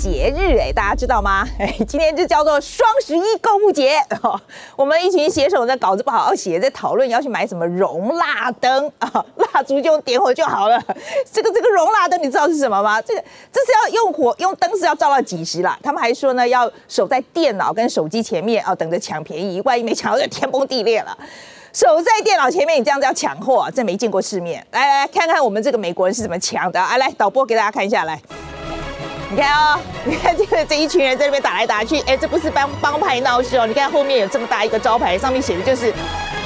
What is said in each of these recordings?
节日哎，大家知道吗？哎，今天就叫做双十一购物节。我们一群写手在稿子不好好写，在讨论要去买什么容蜡灯啊，蜡烛就点火就好了。这个这个容蜡灯你知道是什么吗？这个这是要用火用灯是要照到几时了？他们还说呢，要守在电脑跟手机前面啊，等着抢便宜，万一没抢到就天崩地裂了。守在电脑前面，你这样子要抢货，这没见过世面。来来看看我们这个美国人是怎么抢的。啊，来，导播给大家看一下，来，你看哦，你看这个这一群人在那边打来打去，哎，这不是帮帮派闹事哦。你看后面有这么大一个招牌，上面写的就是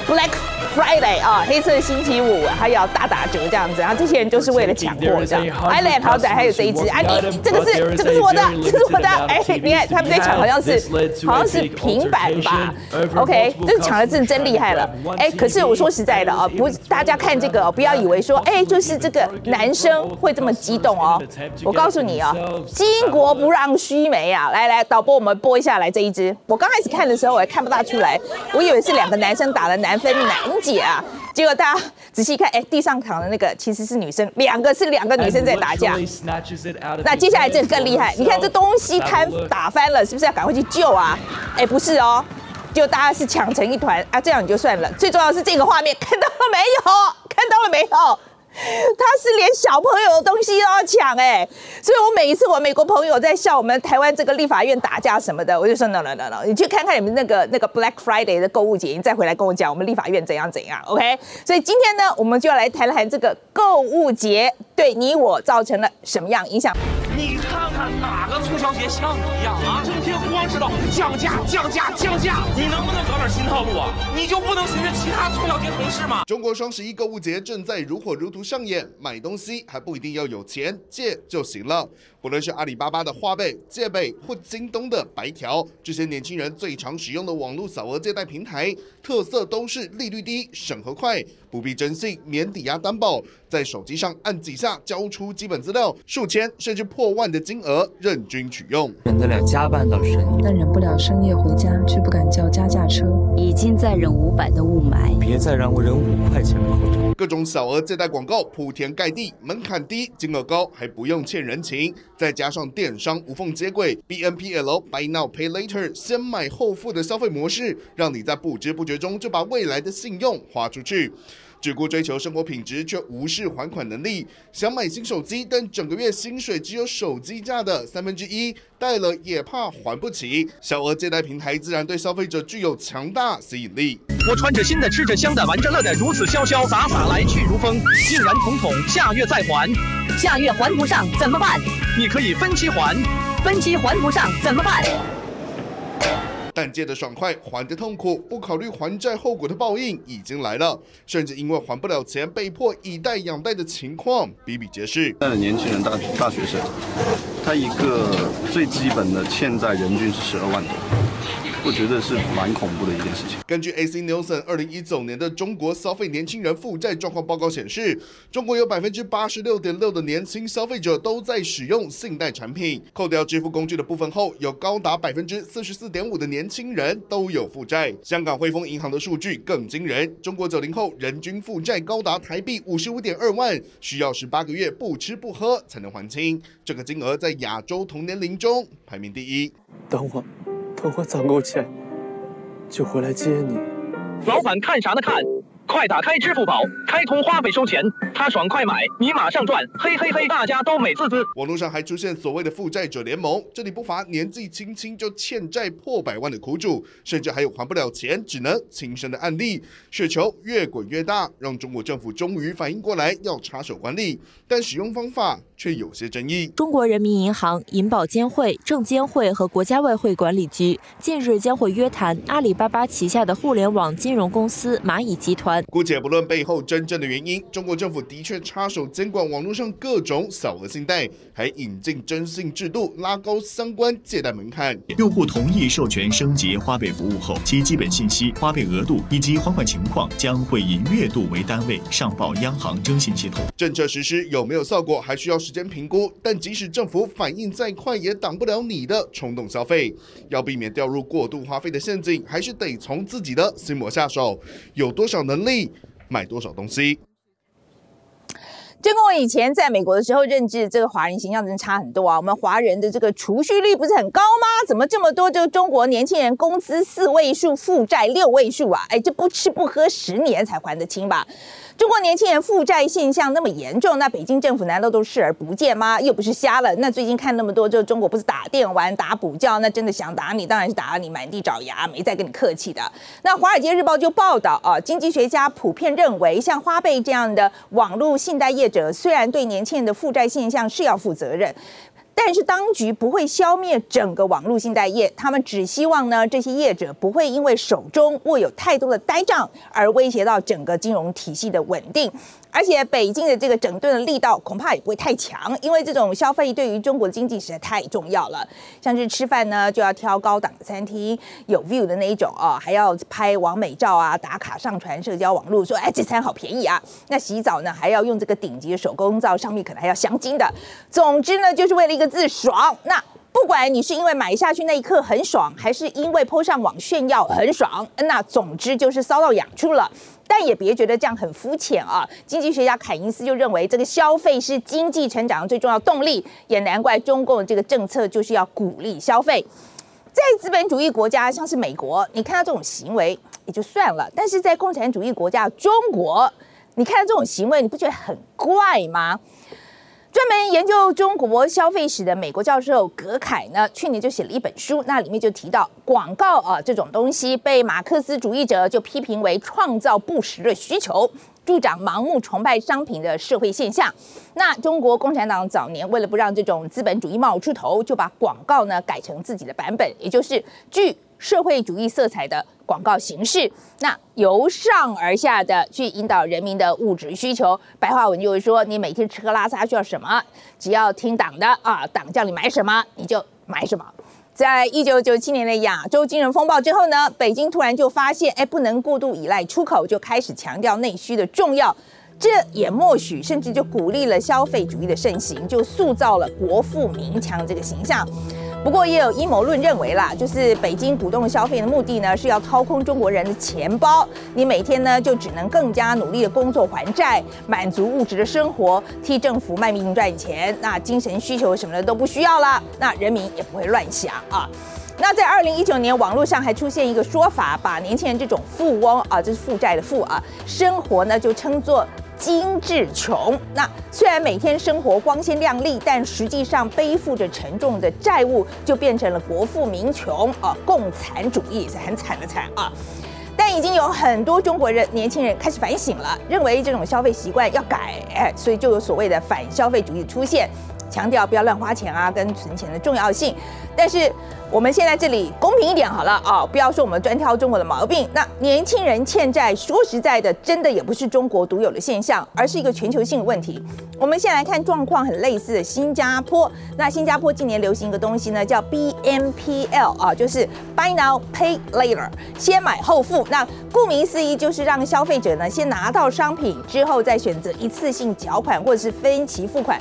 Black。Friday 啊，黑色星期五，还要大打折这样子，然后这些人就是为了抢货这样。Island 好仔还有这一只，哎，你这个是这个是我的，这是我的，哎，你看他们在抢，好像是好像是平板吧？OK，这抢的真真厉害了。哎，可是我说实在的啊，不，大家看这个不要以为说，哎，就是这个男生会这么激动哦。我告诉你啊，巾帼不让须眉啊。来来，导播我们播一下来这一只。我刚开始看的时候我还看不大出来，我以为是两个男生打的男分难解啊！结果大家仔细看，哎，地上躺的那个其实是女生，两个是两个女生在打架。那接下来这个更厉害，你看这东西摊打翻了，是不是要赶快去救啊？哎，不是哦，就大家是抢成一团啊，这样你就算了。最重要是这个画面，看到了没有？看到了没有？他是连小朋友的东西都要抢哎，所以我每一次我美国朋友在笑我们台湾这个立法院打架什么的，我就说 no no no no，你去看看你们那个那个 Black Friday 的购物节，你再回来跟我讲我们立法院怎样怎样，OK？所以今天呢，我们就要来谈谈这个购物节对你我造成了什么样影响。你看看哪个促销节像你一样啊？整天光知道降价、降价、降价，你能不能搞点新套路啊？你就不能学学其他促销节同事吗？中国双十一购物节正在如火如荼上演，买东西还不一定要有钱，借就行了。不论是阿里巴巴的花呗、借呗，或京东的白条，这些年轻人最常使用的网络小额借贷平台，特色都是利率低、审核快，不必征信、免抵押担保，在手机上按几下交出基本资料，数千甚至破万的金额任君取用。忍得了加班到深夜，但忍不了深夜回家，却不敢叫加价车。已经在忍五百的雾霾，别再让我忍五块钱了。各种小额借贷广告铺天盖地，门槛低，金额高，还不用欠人情。再加上电商无缝接轨，BNPL Buy Now Pay Later 先买后付的消费模式，让你在不知不觉中就把未来的信用花出去。只顾追求生活品质，却无视还款能力。想买新手机，但整个月薪水只有手机价的三分之一，贷了也怕还不起。小额借贷平台自然对消费者具有强大吸引力。我穿着新的，吃着香的，玩着乐的，如此潇潇洒洒，来去如风。竟然统统下月再还，下月还不上怎么办？你可以分期还，分期还不上怎么办？但借的爽快，还的痛苦，不考虑还债后果的报应已经来了，甚至因为还不了钱，被迫以贷养贷的情况比比皆是。现在的年轻人，大大学生，他一个最基本的欠债人均是十二万多。我觉得是蛮恐怖的一件事情。根据 AC Nielsen 二零一九年的中国消费年轻人负债状况报告显示，中国有百分之八十六点六的年轻消费者都在使用信贷产品。扣掉支付工具的部分后，有高达百分之四十四点五的年轻人都有负债。香港汇丰银行的数据更惊人，中国九零后人均负债高达台币五十五点二万，需要十八个月不吃不喝才能还清。这个金额在亚洲同年龄中排名第一。等会。等我攒够钱，就回来接你。老板看啥呢看？快打开支付宝，开通花呗收钱，他爽快买，你马上赚，嘿嘿嘿，大家都美滋滋。网络上还出现所谓的负债者联盟，这里不乏年纪轻轻就欠债破百万的苦主，甚至还有还不了钱只能轻生的案例。雪球越滚越大，让中国政府终于反应过来要插手管理，但使用方法却有些争议。中国人民银行、银保监会、证监会和国家外汇管理局近日将会约谈阿里巴巴旗下的互联网金融公司蚂蚁集团。姑且不论背后真正的原因，中国政府的确插手监管网络上各种小额信贷，还引进征信制度，拉高相关借贷门槛。用户同意授权升级花呗服务后，其基本信息、花呗额度以及还款情况将会以月度为单位上报央行征信系统。政策实施有没有效果，还需要时间评估。但即使政府反应再快，也挡不了你的冲动消费。要避免掉入过度花费的陷阱，还是得从自己的心魔下手。有多少能？力买多少东西？跟我以前在美国的时候认知这个华人形象真的差很多啊！我们华人的这个储蓄率不是很高吗？怎么这么多就中国年轻人工资四位数，负债六位数啊？哎，这不吃不喝十年才还得清吧？中国年轻人负债现象那么严重，那北京政府难道都视而不见吗？又不是瞎了。那最近看那么多，就中国不是打电玩、打补觉，那真的想打你，当然是打你满地找牙，没再跟你客气的。那《华尔街日报》就报道啊，经济学家普遍认为，像花呗这样的网络信贷业者，虽然对年轻人的负债现象是要负责任。但是当局不会消灭整个网络信贷业，他们只希望呢，这些业者不会因为手中握有太多的呆账而威胁到整个金融体系的稳定。而且北京的这个整顿的力道恐怕也不会太强，因为这种消费对于中国的经济实在太重要了。像是吃饭呢，就要挑高档的餐厅，有 view 的那一种哦，还要拍完美照啊，打卡上传社交网络，说哎这餐好便宜啊。那洗澡呢，还要用这个顶级的手工皂，上面可能还要镶金的。总之呢，就是为了一个字爽。那不管你是因为买下去那一刻很爽，还是因为 PO 上网炫耀很爽，那总之就是骚到痒处了。但也别觉得这样很肤浅啊！经济学家凯因斯就认为，这个消费是经济成长的最重要动力，也难怪中共这个政策就是要鼓励消费。在资本主义国家，像是美国，你看到这种行为也就算了；但是在共产主义国家中国，你看到这种行为，你不觉得很怪吗？专门研究中国消费史的美国教授葛凯呢，去年就写了一本书，那里面就提到广告啊这种东西被马克思主义者就批评为创造不实的需求，助长盲目崇拜商品的社会现象。那中国共产党早年为了不让这种资本主义冒出头，就把广告呢改成自己的版本，也就是据社会主义色彩的。广告形式，那由上而下的去引导人民的物质需求。白话文就是说，你每天吃喝拉撒需要什么，只要听党的啊，党叫你买什么你就买什么。在一九九七年的亚洲金融风暴之后呢，北京突然就发现，哎，不能过度依赖出口，就开始强调内需的重要。这也默许，甚至就鼓励了消费主义的盛行，就塑造了国富民强这个形象。不过也有阴谋论认为啦，就是北京鼓动消费的目的呢，是要掏空中国人的钱包。你每天呢就只能更加努力的工作还债，满足物质的生活，替政府卖命赚钱。那精神需求什么的都不需要了，那人民也不会乱想啊。那在二零一九年，网络上还出现一个说法，把年轻人这种富翁啊，就是负债的富啊，生活呢就称作。精致穷，那虽然每天生活光鲜亮丽，但实际上背负着沉重的债务，就变成了国富民穷啊，共产主义是很惨的惨啊。但已经有很多中国人年轻人开始反省了，认为这种消费习惯要改，哎，所以就有所谓的反消费主义出现。强调不要乱花钱啊，跟存钱的重要性。但是我们现在这里公平一点好了啊，不要说我们专挑中国的毛病。那年轻人欠债，说实在的，真的也不是中国独有的现象，而是一个全球性问题。我们先来看状况很类似的新加坡。那新加坡今年流行一个东西呢，叫 BNPL 啊，就是 Buy Now Pay Later，先买后付。那顾名思义，就是让消费者呢先拿到商品，之后再选择一次性缴款或者是分期付款。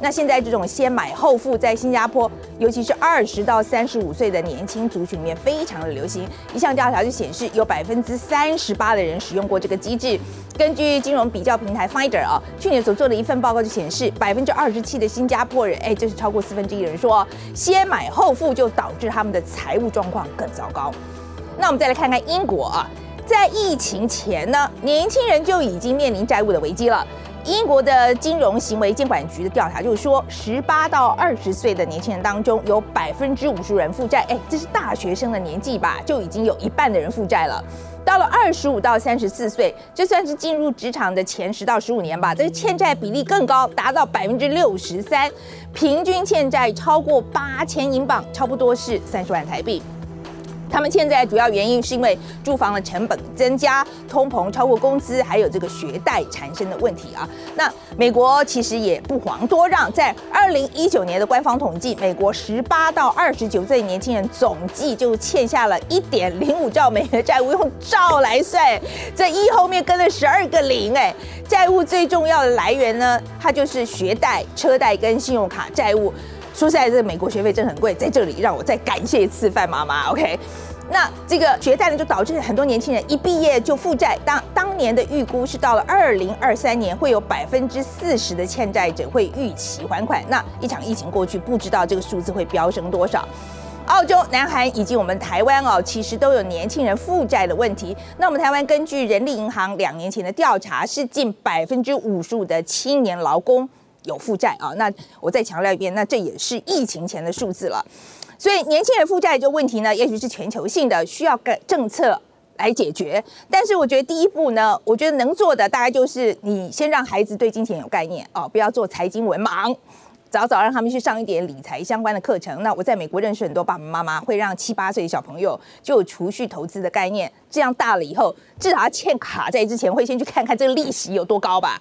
那现在这种先买后付，在新加坡，尤其是二十到三十五岁的年轻族群里面非常的流行。一项调查就显示，有百分之三十八的人使用过这个机制。根据金融比较平台 Finder 啊，去年所做的一份报告就显示，百分之二十七的新加坡人，哎，这是超过四分之一人说，先买后付就导致他们的财务状况更糟糕。那我们再来看看英国啊，在疫情前呢，年轻人就已经面临债务的危机了。英国的金融行为监管局的调查就是说，十八到二十岁的年轻人当中，有百分之五十人负债。哎，这是大学生的年纪吧？就已经有一半的人负债了。到了二十五到三十四岁，这算是进入职场的前十到十五年吧。这个欠债比例更高，达到百分之六十三，平均欠债超过八千英镑，差不多是三十万台币。他们欠债主要原因是因为住房的成本增加、通膨超过工资，还有这个学贷产生的问题啊。那美国其实也不遑多让，在二零一九年的官方统计，美国十八到二十九岁年轻人总计就欠下了一点零五兆美元债务，用兆来算，这一后面跟了十二个零，哎，债务最重要的来源呢，它就是学贷、车贷跟信用卡债务。说实在，这美国学费真的很贵，在这里让我再感谢一次范妈妈，OK。那这个学贷呢，就导致很多年轻人一毕业就负债。当当年的预估是到了二零二三年，会有百分之四十的欠债者会逾期还款。那一场疫情过去，不知道这个数字会飙升多少。澳洲、南韩以及我们台湾哦，其实都有年轻人负债的问题。那我们台湾根据人力银行两年前的调查，是近百分之五十五的青年劳工有负债啊。那我再强调一遍，那这也是疫情前的数字了。所以年轻人负债这个问题呢，也许是全球性的，需要改政策来解决。但是我觉得第一步呢，我觉得能做的大概就是你先让孩子对金钱有概念哦，不要做财经文盲。早早让他们去上一点理财相关的课程。那我在美国认识很多爸爸妈妈，会让七八岁的小朋友就有储蓄投资的概念。这样大了以后，至少他欠卡债之前，会先去看看这个利息有多高吧。